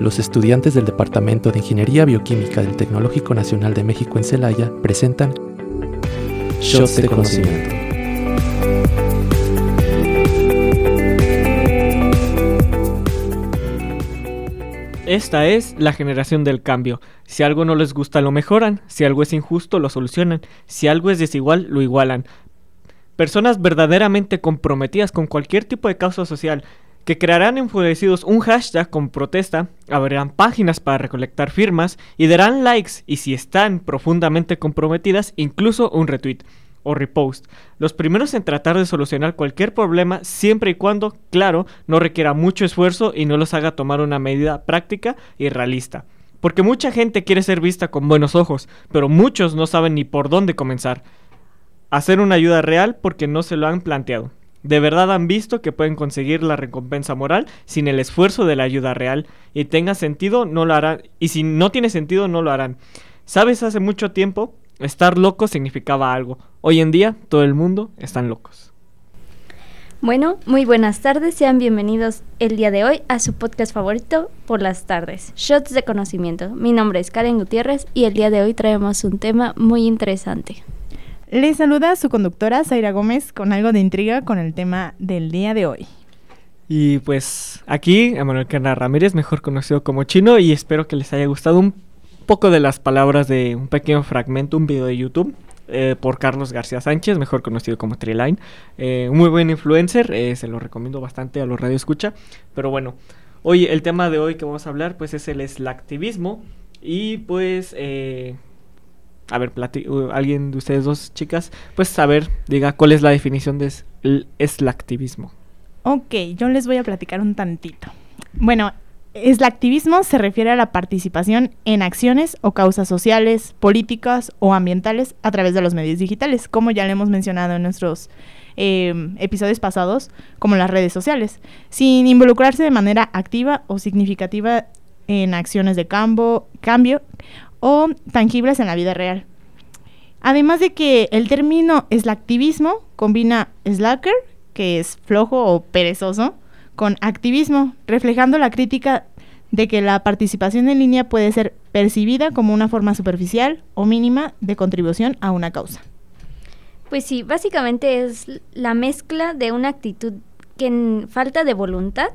los estudiantes del Departamento de Ingeniería Bioquímica del Tecnológico Nacional de México en Celaya presentan Shots de Conocimiento. Esta es la generación del cambio. Si algo no les gusta, lo mejoran. Si algo es injusto, lo solucionan. Si algo es desigual, lo igualan. Personas verdaderamente comprometidas con cualquier tipo de causa social, que crearán enfurecidos un hashtag con protesta, abrirán páginas para recolectar firmas y darán likes y si están profundamente comprometidas, incluso un retweet o repost. Los primeros en tratar de solucionar cualquier problema siempre y cuando, claro, no requiera mucho esfuerzo y no los haga tomar una medida práctica y realista. Porque mucha gente quiere ser vista con buenos ojos, pero muchos no saben ni por dónde comenzar. Hacer una ayuda real porque no se lo han planteado. De verdad han visto que pueden conseguir la recompensa moral sin el esfuerzo de la ayuda real y tenga sentido no lo harán y si no tiene sentido no lo harán. Sabes, hace mucho tiempo estar loco significaba algo. Hoy en día todo el mundo están locos. Bueno, muy buenas tardes, sean bienvenidos el día de hoy a su podcast favorito por las tardes, Shots de Conocimiento. Mi nombre es Karen Gutiérrez y el día de hoy traemos un tema muy interesante. Les saluda su conductora Zaira Gómez con algo de intriga con el tema del día de hoy. Y pues aquí, Emanuel Cana Ramírez, mejor conocido como Chino, y espero que les haya gustado un poco de las palabras de un pequeño fragmento, un video de YouTube eh, por Carlos García Sánchez, mejor conocido como Triline. Eh, muy buen influencer, eh, se lo recomiendo bastante a los radio escucha. Pero bueno, hoy el tema de hoy que vamos a hablar pues es el eslactivismo y pues... a ver, alguien de ustedes dos chicas, pues a ver, diga cuál es la definición de eslactivismo. Ok, yo les voy a platicar un tantito. Bueno, el activismo se refiere a la participación en acciones o causas sociales, políticas o ambientales a través de los medios digitales, como ya le hemos mencionado en nuestros em, episodios pasados, como las redes sociales, sin involucrarse de manera activa o significativa en acciones de cambio o tangibles en la vida real. Además de que el término activismo combina slacker, que es flojo o perezoso, con activismo, reflejando la crítica de que la participación en línea puede ser percibida como una forma superficial o mínima de contribución a una causa. Pues sí, básicamente es la mezcla de una actitud que falta de voluntad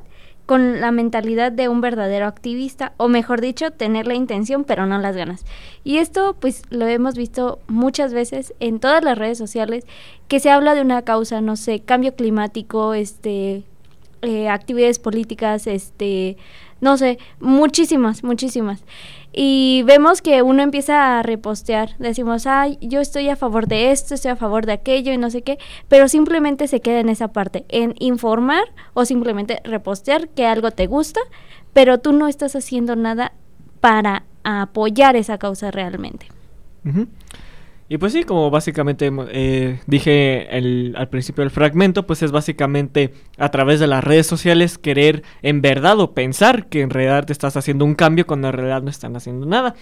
con la mentalidad de un verdadero activista, o mejor dicho, tener la intención pero no las ganas. Y esto pues lo hemos visto muchas veces en todas las redes sociales, que se habla de una causa, no sé, cambio climático, este, eh, actividades políticas, este, no sé, muchísimas, muchísimas. Y vemos que uno empieza a repostear, decimos, ay, yo estoy a favor de esto, estoy a favor de aquello y no sé qué, pero simplemente se queda en esa parte, en informar o simplemente repostear que algo te gusta, pero tú no estás haciendo nada para apoyar esa causa realmente. Y pues sí, como básicamente eh, dije al principio del fragmento, pues es básicamente a través de las redes sociales querer en verdad o pensar que en realidad te estás haciendo un cambio cuando en realidad no están haciendo nada.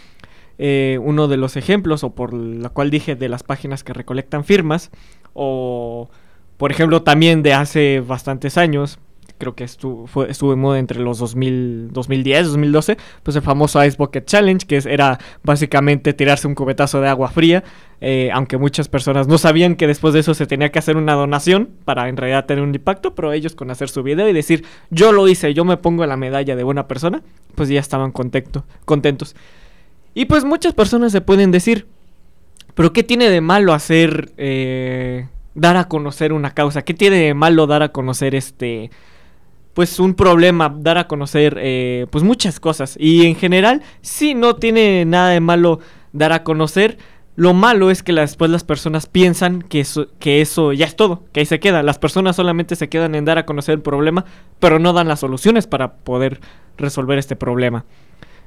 Eh, uno de los ejemplos, o por la cual dije de las páginas que recolectan firmas, o por ejemplo también de hace bastantes años, creo que estuvo, fue, estuvo entre los 2000, 2010, 2012, pues el famoso Ice Bucket Challenge, que era básicamente tirarse un cubetazo de agua fría, eh, aunque muchas personas no sabían que después de eso se tenía que hacer una donación para en realidad tener un impacto, pero ellos con hacer su video y decir, yo lo hice, yo me pongo la medalla de buena persona, pues ya estaban contento, contentos. Y pues muchas personas se pueden decir, pero ¿qué tiene de malo hacer... Eh, dar a conocer una causa? ¿Qué tiene de malo dar a conocer este pues un problema dar a conocer eh, pues muchas cosas y en general sí no tiene nada de malo dar a conocer lo malo es que después las personas piensan que eso, que eso ya es todo, que ahí se queda. Las personas solamente se quedan en dar a conocer el problema, pero no dan las soluciones para poder resolver este problema.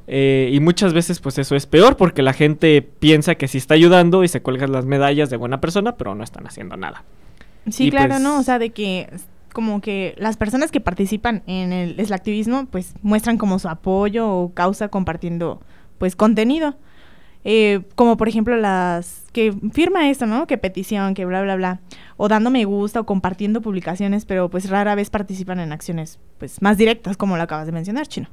Eh, y muchas veces pues eso es peor porque la gente piensa que sí está ayudando y se cuelgan las medallas de buena persona, pero no están haciendo nada. Sí, claro, pues ¿no? O sea, de que como que las personas que participan en el, activismo pues muestran como su apoyo o causa compartiendo pues contenido. Eh, como por ejemplo las que firma esto, ¿no? Que petición, que bla, bla, bla. O dando me gusta o compartiendo publicaciones, pero pues rara vez participan en acciones pues más directas como lo acabas de mencionar, Chino.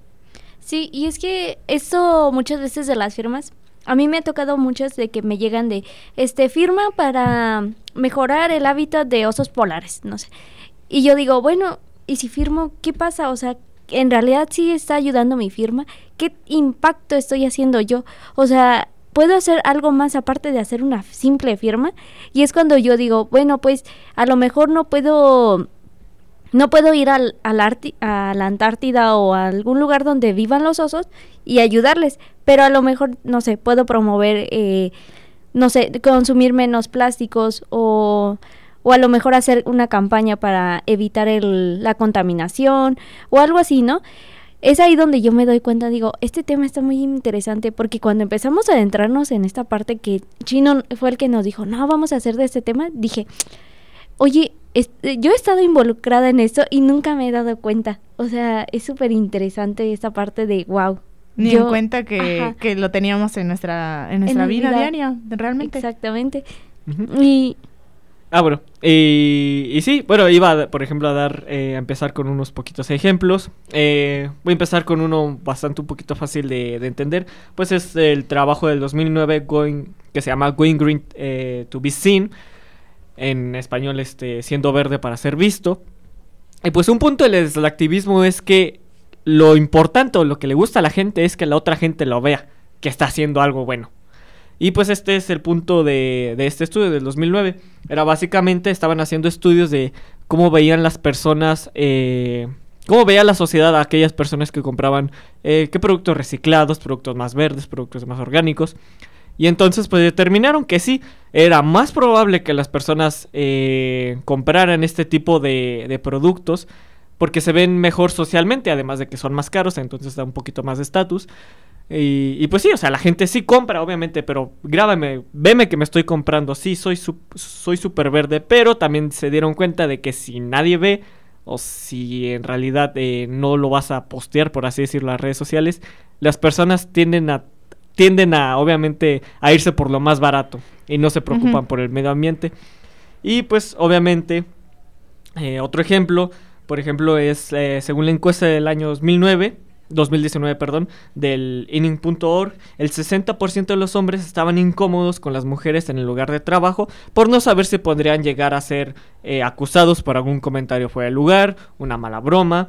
Sí, y es que esto muchas veces de las firmas, a mí me ha tocado muchas de que me llegan de, este, firma para mejorar el hábitat de osos polares, no sé. Y yo digo, bueno, ¿y si firmo, qué pasa? O sea, en realidad sí está ayudando mi firma. ¿Qué impacto estoy haciendo yo? O sea, ¿puedo hacer algo más aparte de hacer una simple firma? Y es cuando yo digo, bueno, pues a lo mejor no puedo no puedo ir al, al a la Antártida o a algún lugar donde vivan los osos y ayudarles, pero a lo mejor, no sé, puedo promover, eh, no sé, consumir menos plásticos o, o, a lo mejor hacer una campaña para evitar el, la contaminación o algo así, ¿no? Es ahí donde yo me doy cuenta, digo, este tema está muy interesante porque cuando empezamos a adentrarnos en esta parte que Chino fue el que nos dijo, no, vamos a hacer de este tema, dije, oye, yo he estado involucrada en esto y nunca me he dado cuenta. O sea, es súper interesante esta parte de wow. Ni en cuenta que, que, lo teníamos en nuestra, en nuestra vida, diaria, realmente. Exactamente. Y... Ah, bueno. Y, sí, bueno, iba, por ejemplo, a dar, eh, a empezar con unos poquitos ejemplos. Eh, voy a empezar con uno bastante un poquito fácil de, de entender. Pues es el trabajo del 2009 going, que se llama Going Green eh, to be Seen en español este, siendo verde para ser visto. Y pues un punto del activismo es que lo importante o lo que le gusta a la gente es que la otra gente lo vea, que está haciendo algo bueno. Y pues este es el punto de, este estudio del 2009. Era básicamente, estaban haciendo estudios de cómo veían las personas, eh, cómo veía la sociedad a aquellas personas que compraban eh, qué productos reciclados, productos más verdes, productos más orgánicos. Y entonces pues determinaron que sí, era más probable que las personas eh, compraran este tipo de, productos porque se ven mejor socialmente, además de que son más caros, entonces da un poquito más de estatus. Y, y, pues sí, o sea, la gente sí compra, obviamente, pero grábame, veme que me estoy comprando, sí, soy soy súper verde, pero también se dieron cuenta de que si nadie ve, o si en realidad eh, no lo vas a postear, por así decirlo, las redes sociales, las personas tienden a tienden a, obviamente, a irse por lo más barato y no se preocupan por el medio ambiente. Y pues, obviamente, eh, otro ejemplo, por ejemplo, es eh, según la encuesta del año 2009, 2019, perdón, del inning.org, el 60% de los hombres estaban incómodos con las mujeres en el lugar de trabajo por no saber si podrían llegar a ser eh, acusados por algún comentario fuera de lugar, una mala broma,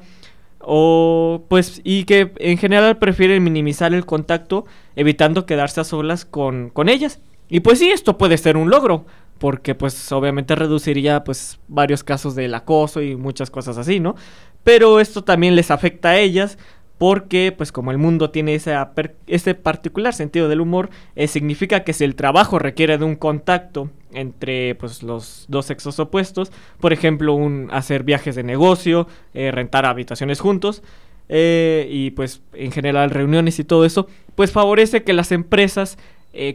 o pues y que en general prefieren minimizar el contacto evitando quedarse a solas con, con ellas. Y pues sí, esto puede ser un logro, porque pues obviamente reduciría pues varios casos del acoso y muchas cosas así, ¿no? Pero esto también les afecta a ellas porque pues como el mundo tiene ese, particular sentido del humor, eh, significa que si el trabajo requiere de un contacto entre pues los dos sexos opuestos, por ejemplo, un hacer viajes de negocio, eh, rentar habitaciones juntos, eh, y pues en general reuniones y todo eso, pues favorece que las empresas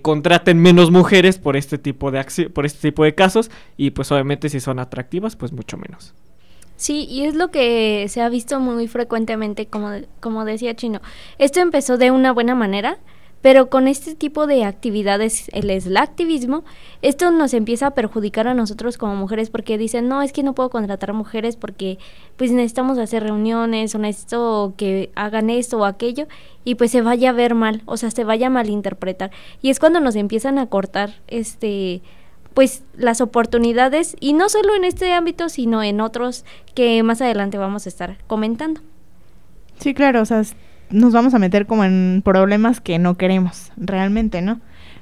contraten menos mujeres por este tipo de por este tipo de casos y pues obviamente si son atractivas pues mucho menos. Sí, y es lo que se ha visto muy frecuentemente, como, como decía Chino. Esto empezó de una buena manera, pero con este tipo de actividades, el activismo, esto nos empieza a perjudicar a nosotros como mujeres porque dicen, no, es que no puedo contratar mujeres porque pues necesitamos hacer reuniones o necesito que hagan esto o aquello y pues se vaya a ver mal, o sea, se vaya a malinterpretar. Y es cuando nos empiezan a cortar este pues las oportunidades y no solo en este ámbito, sino en otros que más adelante vamos a estar comentando. Sí, claro, o sea, nos vamos a meter como en problemas que no queremos realmente, ¿no?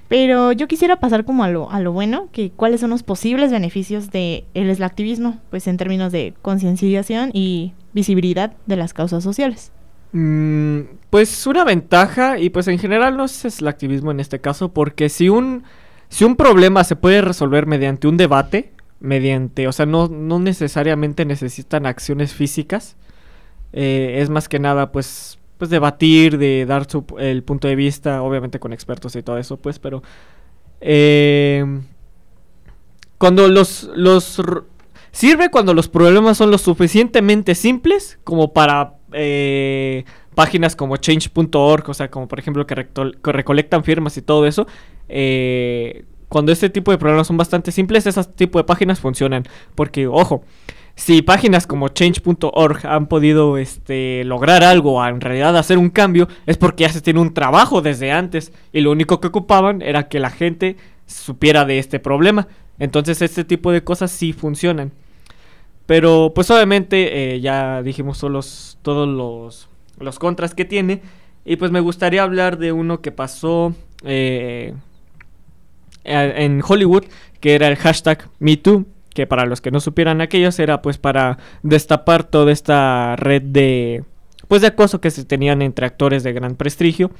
Pero yo quisiera pasar como a lo, a lo bueno, que cuáles son los posibles beneficios del el activismo, pues en términos de concienciación y visibilidad de las causas sociales. Mm, pues una ventaja, y pues en general no es el activismo en este caso, porque si un si un problema se puede resolver mediante un debate, mediante, o sea, no, no necesariamente necesitan acciones físicas, eh, es más que nada, pues, pues debatir, de dar el punto de vista, obviamente con expertos y todo eso, pues, pero eh, cuando los, los sirve cuando los problemas son lo suficientemente simples como para eh, páginas como change.org, o sea, como por ejemplo que, recolectan firmas y todo eso, eh, cuando este tipo de problemas son bastante simples, ese tipo de páginas funcionan. Porque, ojo, si páginas como change.org han podido este, lograr algo, en realidad hacer un cambio, es porque ya se tiene un trabajo desde antes y lo único que ocupaban era que la gente supiera de este problema. Entonces este tipo de cosas sí funcionan. Pero pues obviamente eh, ya dijimos todos, todos los, los contras que tiene. Y pues me gustaría hablar de uno que pasó eh, en Hollywood, que era el hashtag MeToo, que para los que no supieran aquellos era pues para destapar toda esta red de pues de acoso que se tenían entre actores de gran prestigio.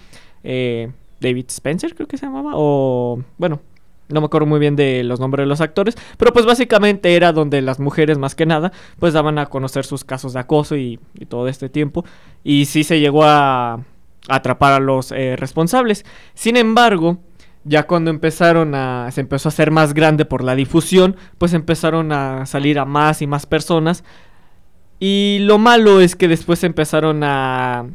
Eh, David Spencer creo que se llamaba, o bueno, no me acuerdo muy bien de los nombres de los actores, pero pues básicamente era donde las mujeres más que nada pues daban a conocer sus casos de acoso y, todo este tiempo. Y sí se llegó a, atrapar a los eh, responsables. Sin embargo, ya cuando empezaron a se empezó a hacer más grande por la difusión, pues empezaron a salir a más y más personas. Y lo malo es que después empezaron a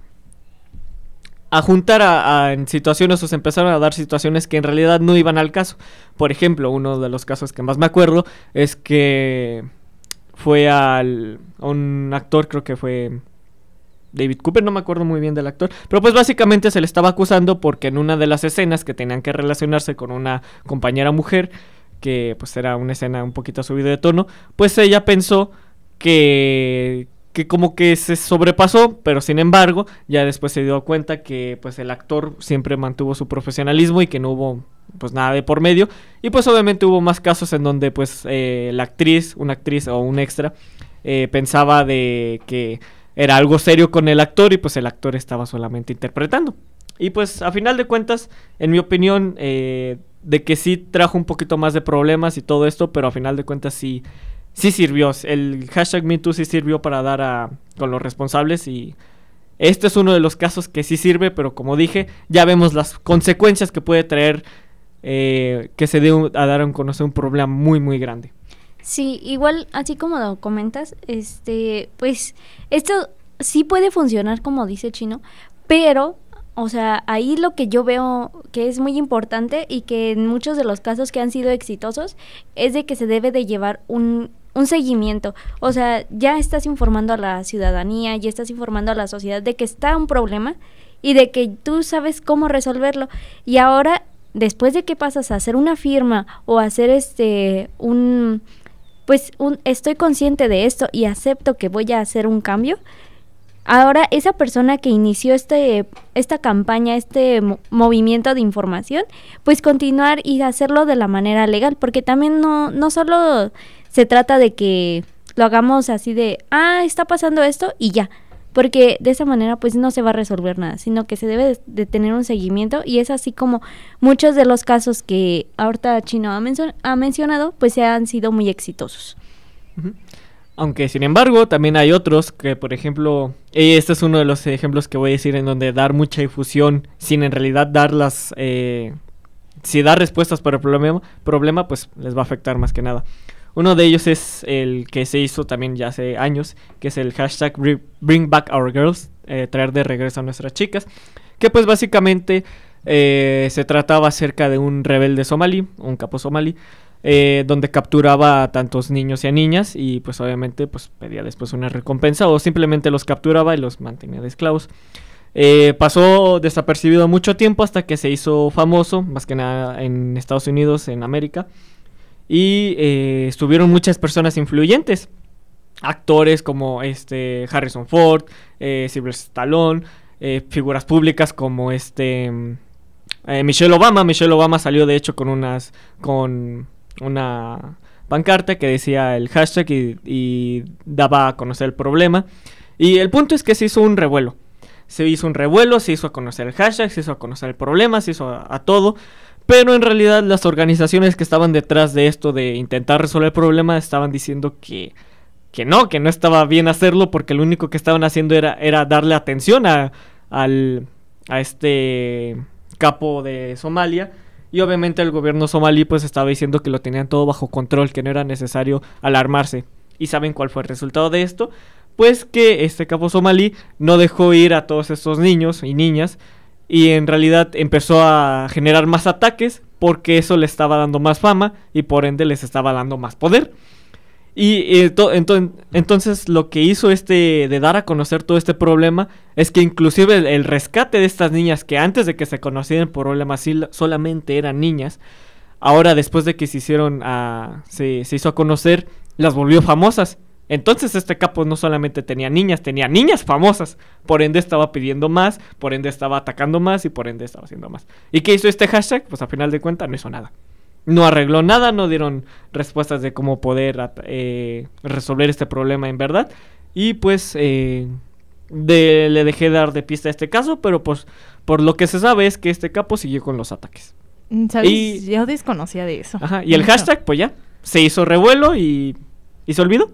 a juntar a, en situaciones o se empezaron a dar situaciones que en realidad no iban al caso. Por ejemplo, uno de los casos que más me acuerdo es que fue al a un actor, creo que fue David Cooper, no me acuerdo muy bien del actor, pero pues básicamente se le estaba acusando porque en una de las escenas que tenían que relacionarse con una compañera mujer, que pues era una escena un poquito subida de tono, pues ella pensó que que como que se sobrepasó, pero sin embargo, ya después se dio cuenta que pues el actor siempre mantuvo su profesionalismo y que no hubo pues nada de por medio y pues obviamente hubo más casos en donde pues eh, la actriz, una actriz o un extra eh, pensaba de que era algo serio con el actor y pues el actor estaba solamente interpretando. Y pues a final de cuentas, en mi opinión, eh, de que sí trajo un poquito más de problemas y todo esto, pero a final de cuentas sí, sí sirvió. El hashtag MeToo sí sirvió para dar a, con los responsables y este es uno de los casos que sí sirve, pero como dije, ya vemos las consecuencias que puede traer eh, que se dé a dar a conocer un problema muy, muy grande. Sí, igual, así como lo comentas, este, pues esto sí puede funcionar como dice Chino, pero, o sea, ahí lo que yo veo que es muy importante y que en muchos de los casos que han sido exitosos es de que se debe de llevar un, un seguimiento. O sea, ya estás informando a la ciudadanía, ya estás informando a la sociedad de que está un problema y de que tú sabes cómo resolverlo. Y ahora, después de que pasas a hacer una firma o hacer este un pues un, estoy consciente de esto y acepto que voy a hacer un cambio, ahora esa persona que inició este, esta campaña, este movimiento de información, pues continuar y hacerlo de la manera legal, porque también no, no solo se trata de que lo hagamos así de, ah, está pasando esto y ya, porque de esa manera pues no se va a resolver nada, sino que se debe de, tener un seguimiento y es así como muchos de los casos que ahorita Chino ha, ha mencionado pues se han sido muy exitosos. Aunque sin embargo también hay otros que por ejemplo, este es uno de los ejemplos que voy a decir en donde dar mucha difusión sin en realidad dar las... Eh, si dar respuestas para el problema, problema pues les va a afectar más que nada. Uno de ellos es el que se hizo también ya hace años, que es el hashtag Bring Back Our Girls, eh, traer de regreso a nuestras chicas, que pues básicamente eh, se trataba acerca de un rebelde somalí, un capo somalí, eh, donde capturaba a tantos niños y a niñas y pues obviamente pues pedía después una recompensa o simplemente los capturaba y los mantenía de esclavos. pasó desapercibido mucho tiempo hasta que se hizo famoso, más que nada en Estados Unidos, en América, y eh, estuvieron muchas personas influyentes. Actores como este Harrison Ford, eh, Stallone, eh, figuras públicas como este eh, Michelle Obama. Michelle Obama salió de hecho con unas con una pancarta que decía el hashtag y, daba a conocer el problema. Y el punto es que se hizo un revuelo. Se hizo un revuelo, se hizo a conocer el hashtag, se hizo a conocer el problema, se hizo a todo. Pero en realidad las organizaciones que estaban detrás de esto de intentar resolver el problema estaban diciendo que, que no, que no estaba bien hacerlo porque lo único que estaban haciendo era, era darle atención a, al, a este capo de Somalia. Y obviamente el gobierno somalí pues estaba diciendo que lo tenían todo bajo control, que no era necesario alarmarse. ¿Y saben cuál fue el resultado de esto? Pues que este capo somalí no dejó ir a todos estos niños y niñas y en realidad empezó a generar más ataques porque eso le estaba dando más fama y por ende les estaba dando más poder. Y entonces lo que hizo este de dar a conocer todo este problema es que inclusive el, rescate de estas niñas que antes de que se conocieran por problemas solamente eran niñas, ahora después de que se hicieron a, se, se hizo a conocer, las volvió famosas. Entonces este capo no solamente tenía niñas, tenía niñas famosas. Por ende estaba pidiendo más, por ende estaba atacando más y por ende estaba haciendo más. ¿Y qué hizo este hashtag? Pues a final de cuentas no hizo nada no arregló nada, no dieron respuestas de cómo poder eh, resolver este problema en verdad. Y pues eh, le dejé dar de pista a este caso, pero pues por lo que se sabe es que este capo siguió con los ataques. Mm, ¿Sabes? Yo desconocía de eso. Ajá, y el hashtag, pues ya, se hizo revuelo y, y se olvidó.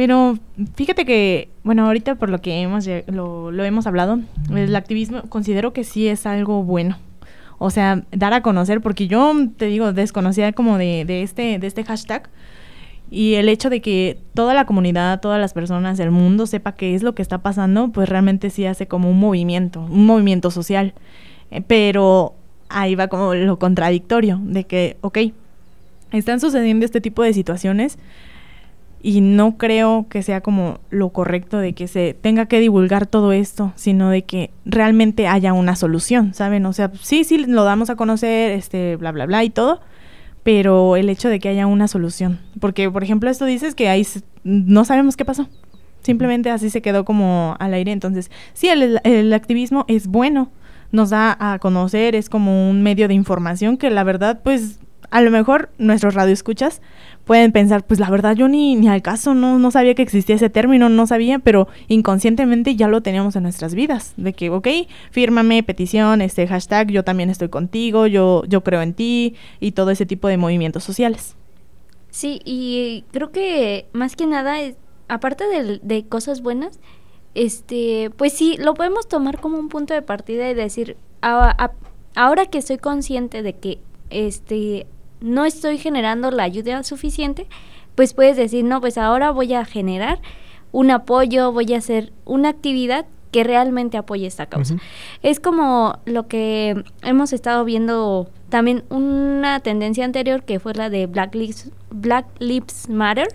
Pero fíjate que, bueno, ahorita por lo que hemos, lo, hemos hablado, el activismo considero que sí es algo bueno o sea, dar a conocer, porque yo te digo, desconocía como de, de, este, de este hashtag. Y el hecho de que toda la comunidad, todas las personas del mundo sepa qué es lo que está pasando, pues realmente sí hace como un movimiento, un movimiento social. Eh, pero ahí va como lo contradictorio, de que, ok, están sucediendo este tipo de situaciones, y no creo que sea como lo correcto de que se tenga que divulgar todo esto, sino de que realmente haya una solución, ¿saben? O sea, sí, sí, lo damos a conocer, este, bla, bla, bla y todo, pero el hecho de que haya una solución. Porque, por ejemplo, esto dices que ahí no sabemos qué pasó. Simplemente así se quedó como al aire. Entonces, sí, el, el activismo es bueno, nos da a conocer, es como un medio de información que la verdad, pues, a lo mejor nuestros radioescuchas pueden pensar, pues la verdad yo ni, ni al caso, no, no sabía que existía ese término, no sabía, pero inconscientemente ya lo teníamos en nuestras vidas, de que, ok, fírmame, petición, este hashtag, yo también estoy contigo, yo, yo creo en ti y todo ese tipo de movimientos sociales. Sí, y creo que más que nada, aparte de, de cosas buenas, este, pues sí, lo podemos tomar como un punto de partida y decir, ahora que soy consciente de que este no estoy generando la ayuda suficiente, pues puedes decir, no, pues ahora voy a generar un apoyo, voy a hacer una actividad que realmente apoye esta causa. Es como lo que hemos estado viendo también una tendencia anterior que fue la de Black Lives, Black Lives Matter,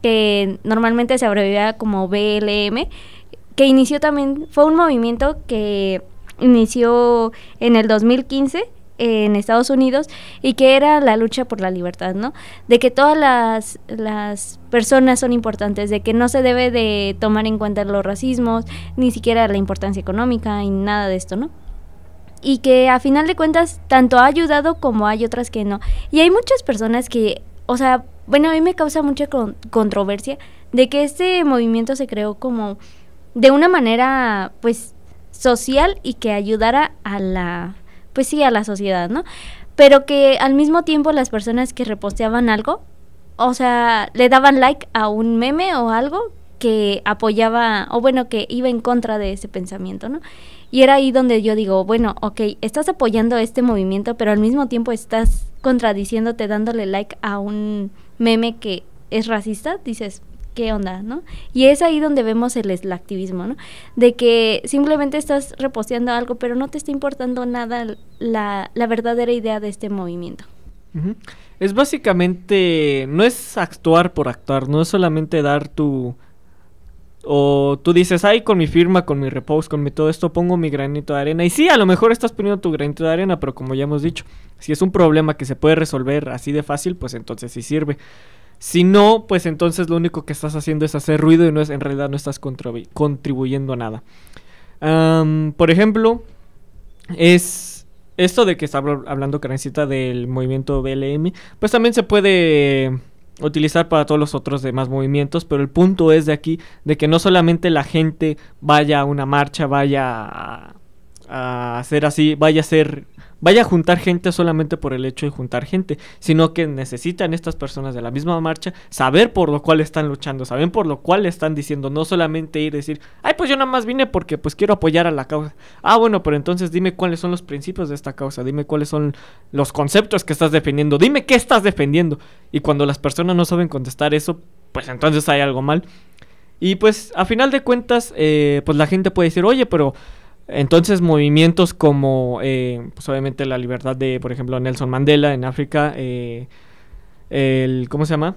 que normalmente se abreviaba como BLM, que inició también, fue un movimiento que inició en el 2015 en Estados Unidos y que era la lucha por la libertad, ¿no? De que todas las, las personas son importantes, de que no se debe de tomar en cuenta los racismos, ni siquiera la importancia económica y nada de esto, ¿no? Y que a final de cuentas tanto ha ayudado como hay otras que no. Y hay muchas personas que, o sea, bueno, a mí me causa mucha controversia de que este movimiento se creó como de una manera, pues, social y que ayudara a la pues sí, a la sociedad, ¿no? Pero que al mismo tiempo las personas que reposteaban algo, o sea, le daban like a un meme o algo que apoyaba, o bueno, que iba en contra de ese pensamiento, ¿no? Y era ahí donde yo digo, bueno, ok, estás apoyando este movimiento, pero al mismo tiempo estás contradiciéndote dándole like a un meme que es racista, dices, qué onda, ¿no? Y es ahí donde vemos el, activismo, ¿no? De que simplemente estás reposteando algo, pero no te está importando nada la, verdadera idea de este movimiento. Es básicamente, no es actuar por actuar, no es solamente dar tu... O tú dices, ay, con mi firma, con mi repost, con mi todo esto, pongo mi granito de arena. Y sí, a lo mejor estás poniendo tu granito de arena, pero como ya hemos dicho, si es un problema que se puede resolver así de fácil, pues entonces sí sirve. Si no, pues entonces lo único que estás haciendo es hacer ruido y no es, en realidad no estás contribuyendo a nada. por ejemplo, es esto de que está hablando Karencita del movimiento BLM, pues también se puede utilizar para todos los otros demás movimientos, pero el punto es de aquí de que no solamente la gente vaya a una marcha, vaya a, a hacer así, vaya a ser vaya a juntar gente solamente por el hecho de juntar gente, sino que necesitan estas personas de la misma marcha saber por lo cual están luchando, saber por lo cual están diciendo, no solamente ir a decir, ay, pues yo nada más vine porque pues quiero apoyar a la causa. Ah, bueno, pero entonces dime cuáles son los principios de esta causa, dime cuáles son los conceptos que estás defendiendo, dime qué estás defendiendo. Y cuando las personas no saben contestar eso, pues entonces hay algo mal. Y pues a final de cuentas, eh, pues la gente puede decir, oye, pero entonces movimientos como, eh, pues obviamente la libertad de, por ejemplo, Nelson Mandela en África, eh, el, ¿cómo se llama?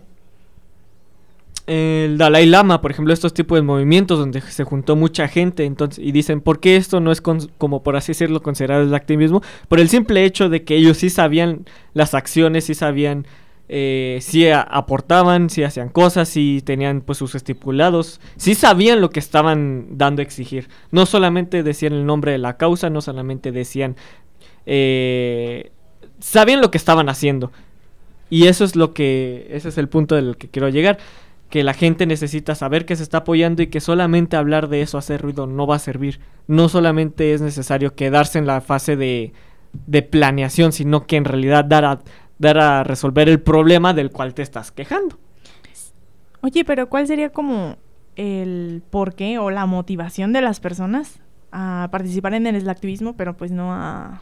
el Dalai Lama, por ejemplo, estos tipos de movimientos donde se juntó mucha gente, entonces y dicen, ¿por qué esto no es como por así decirlo considerado el activismo? Por el simple hecho de que ellos sí sabían las acciones, sí sabían eh, si aportaban, si hacían cosas, si tenían pues sus estipulados, si sabían lo que estaban dando a exigir. No solamente decían el nombre de la causa, no solamente decían, eh, sabían lo que estaban haciendo. Y eso es lo que, ese es el punto del que quiero llegar que la gente necesita saber que se está apoyando y que solamente hablar de eso, hacer ruido, no va a servir. No solamente es necesario quedarse en la fase de, de planeación, sino que en realidad dar a, dar a resolver el problema del cual te estás quejando. Oye, pero ¿cuál sería como el porqué o la motivación de las personas a participar en el activismo, pero pues no a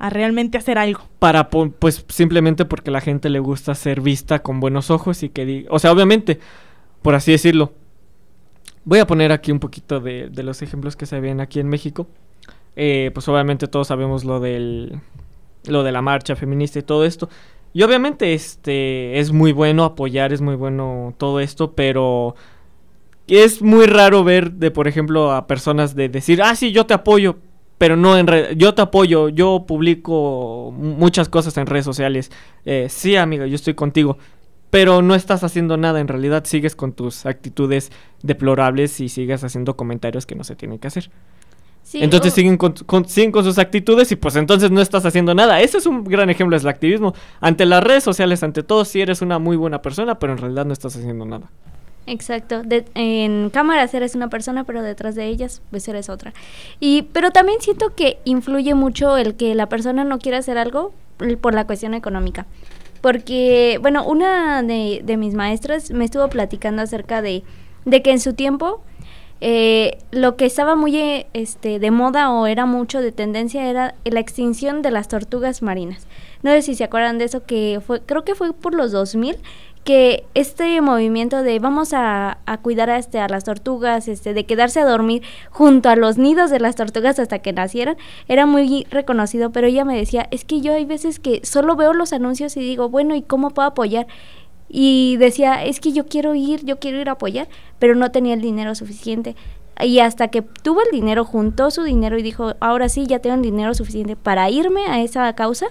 a realmente hacer algo. Para, pues simplemente porque la gente le gusta ser vista con buenos ojos y que, o sea, obviamente, por así decirlo. Voy a poner aquí un poquito de, los ejemplos que se ven aquí en México. Eh, pues obviamente todos sabemos lo del, lo de la marcha feminista y todo esto. Y obviamente este es muy bueno apoyar, es muy bueno todo esto, pero es muy raro ver de, por ejemplo, a personas de decir, ah, sí, yo te apoyo, pero no en redes. Yo te apoyo, yo publico muchas cosas en redes sociales. Eh, sí, amigo, yo estoy contigo. Pero no estás haciendo nada, en realidad sigues con tus actitudes deplorables y sigues haciendo comentarios que no se tienen que hacer. Entonces siguen con, siguen con sus actitudes y pues entonces no estás haciendo nada. Ese es un gran ejemplo del activismo. Ante las redes sociales, ante todo, sí eres una muy buena persona, pero en realidad no estás haciendo nada. Exacto. en cámaras eres una persona, pero detrás de ellas, pues eres otra. Y, pero también siento que influye mucho el que la persona no quiera hacer algo por la cuestión económica. Porque, bueno, una de, de mis maestras me estuvo platicando acerca de, de que en su tiempo eh, lo que estaba muy eh, este, de moda o era mucho de tendencia era la extinción de las tortugas marinas. No sé si se acuerdan de eso, que fue, creo que fue por los 2000, que este movimiento de vamos a, cuidar a, este, a las tortugas, este, de quedarse a dormir junto a los nidos de las tortugas hasta que nacieran, era muy reconocido, pero ella me decía, es que yo hay veces que solo veo los anuncios y digo, bueno, ¿y cómo puedo apoyar? Y decía, es que yo quiero ir, yo quiero ir a apoyar, pero no tenía el dinero suficiente. Y hasta que tuvo el dinero, juntó su dinero y dijo, ahora sí, ya tengo el dinero suficiente para irme a esa causa,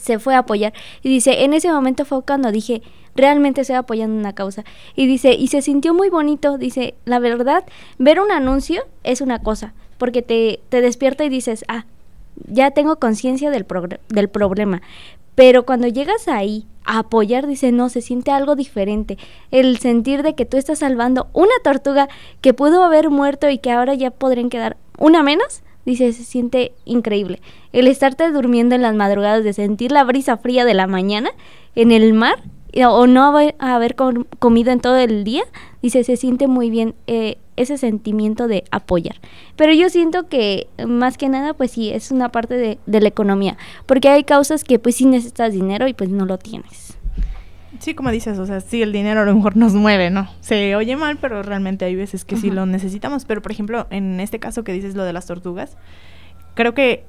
se fue a apoyar. Y dice, en ese momento fue cuando dije, realmente estoy apoyando una causa. Y dice, y se sintió muy bonito, dice, la verdad, ver un anuncio es una cosa, porque te, te despierta y dices, ah, ya tengo conciencia del, del problema. Pero cuando llegas ahí a apoyar, dice, no, se siente algo diferente. El sentir de que tú estás salvando una tortuga que pudo haber muerto y que ahora ya podrían quedar una menos, dice, se siente increíble. El estarte durmiendo en las madrugadas, de sentir la brisa fría de la mañana en el mar, o no haber, comido en todo el día, dice, se siente muy bien eh, ese sentimiento de apoyar. Pero yo siento que más que nada, pues sí, es una parte de, de la economía, porque hay causas que pues sí necesitas dinero y pues no lo tienes. Sí, como dices, o sea, sí, el dinero a lo mejor nos mueve, ¿no? Se oye mal, pero realmente hay veces que sí lo necesitamos. Pero, por ejemplo, en este caso que dices lo de las tortugas, creo que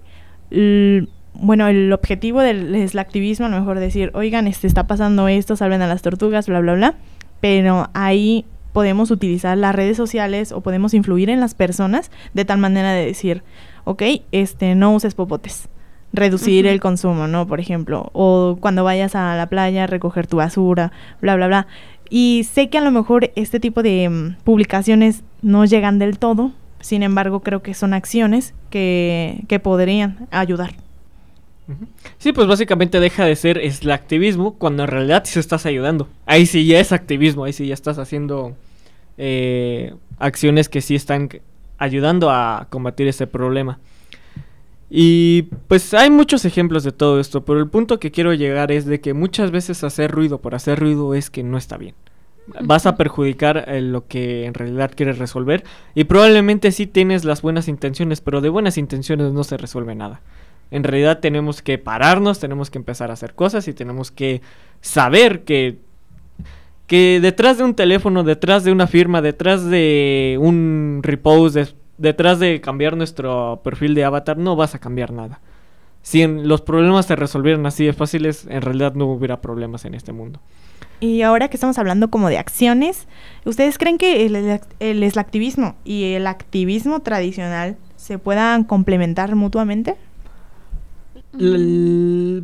bueno, el objetivo del activismo, a lo mejor decir, oigan, este está pasando esto, salven a las tortugas, bla, bla, bla, pero ahí podemos utilizar las redes sociales o podemos influir en las personas de tal manera de decir, ok, este, no uses popotes, reducir el consumo, ¿no? Por ejemplo, o cuando vayas a la playa, recoger tu basura, bla, bla, bla. Y sé que a lo mejor este tipo de mm, publicaciones no llegan del todo, sin embargo, creo que son acciones que, que podrían ayudar. Sí, pues básicamente deja de ser el activismo cuando en realidad se estás ayudando. Ahí sí ya es activismo, ahí sí ya estás haciendo eh, acciones que sí están ayudando a combatir ese problema. Y pues hay muchos ejemplos de todo esto, pero el punto que quiero llegar es de que muchas veces hacer ruido por hacer ruido es que no está bien. Vas a perjudicar eh, lo que en realidad quieres resolver y probablemente sí tienes las buenas intenciones, pero de buenas intenciones no se resuelve nada. En realidad tenemos que pararnos, tenemos que empezar a hacer cosas y tenemos que saber que que detrás de un teléfono, detrás de una firma, detrás de un repost, detrás de cambiar nuestro perfil de avatar, no vas a cambiar nada. Si los problemas se resolvieran así de fáciles, en realidad no hubiera problemas en este mundo. Y ahora que estamos hablando como de acciones, ¿ustedes creen que el, el, el eslactivismo y el activismo tradicional se puedan complementar mutuamente?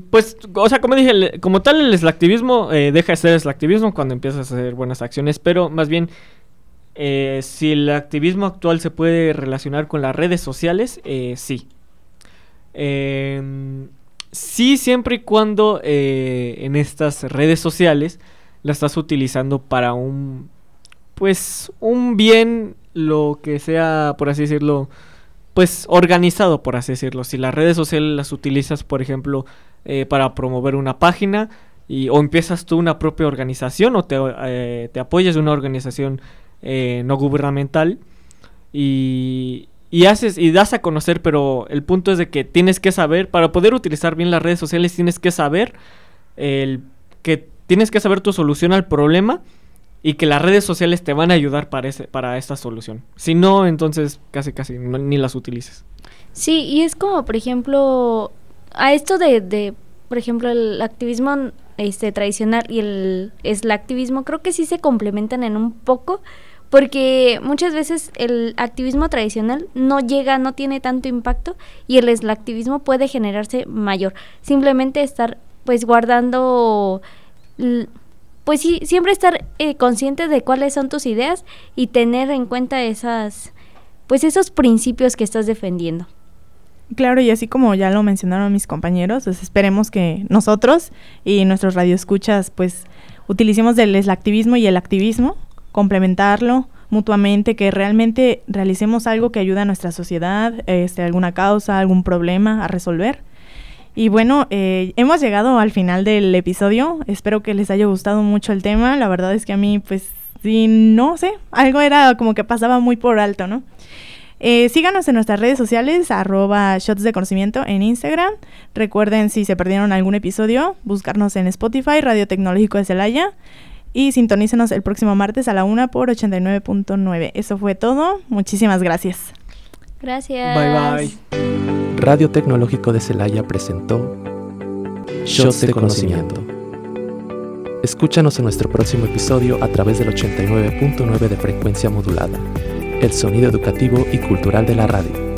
Pues, o sea, como dije, como tal el eslactivismo eh, deja de ser eslactivismo cuando empiezas a hacer buenas acciones, pero más bien, eh, si el activismo actual se puede relacionar con las redes sociales, eh, sí. Em, sí, siempre y cuando eh, en estas redes sociales la estás utilizando para un, pues, un bien, lo que sea, por así decirlo, pues organizado, por así decirlo. Si las redes sociales las utilizas, por ejemplo, eh, para promover una página y, o empiezas tú una propia organización o te, eh, te apoyas de una organización eh, no gubernamental y, y haces y das a conocer, pero el punto es de que tienes que saber, para poder utilizar bien las redes sociales, tienes que saber el, que tienes que saber tu solución al problema y que las redes sociales te van a ayudar para, ese, para esta solución. Si no, entonces casi casi ni las utilices. Sí, y es como, por ejemplo, a esto de, de por ejemplo, el activismo este tradicional y el activismo creo que sí se complementan en un poco porque muchas veces el activismo tradicional no llega, no tiene tanto impacto y el activismo puede generarse mayor. Simplemente estar pues guardando pues sí, siempre estar eh, consciente de cuáles son tus ideas y tener en cuenta esas pues esos principios que estás defendiendo. Claro, y así como ya lo mencionaron mis compañeros, pues esperemos que nosotros y nuestros radioescuchas pues utilicemos el eslactivismo y el activismo, complementarlo mutuamente, que realmente realicemos algo que ayude a nuestra sociedad, este, alguna causa, algún problema a resolver. Y bueno, eh, hemos llegado al final del episodio. Espero que les haya gustado mucho el tema. La verdad es que a mí, pues, sí, no sé, algo era como que pasaba muy por alto, ¿no? Eh, síganos en nuestras redes sociales, arroba shots de conocimiento en Instagram. Recuerden, si se perdieron algún episodio, buscarnos en Spotify, Radio Tecnológico de Celaya. Y sintonícenos el próximo martes a la 1 por 89.9. Eso fue todo. Muchísimas gracias. Gracias. Bye bye. Radio Tecnológico de Celaya presentó Shots de Conocimiento. Escúchanos en nuestro próximo episodio a través del 89.9 de frecuencia modulada, el sonido educativo y cultural de la radio.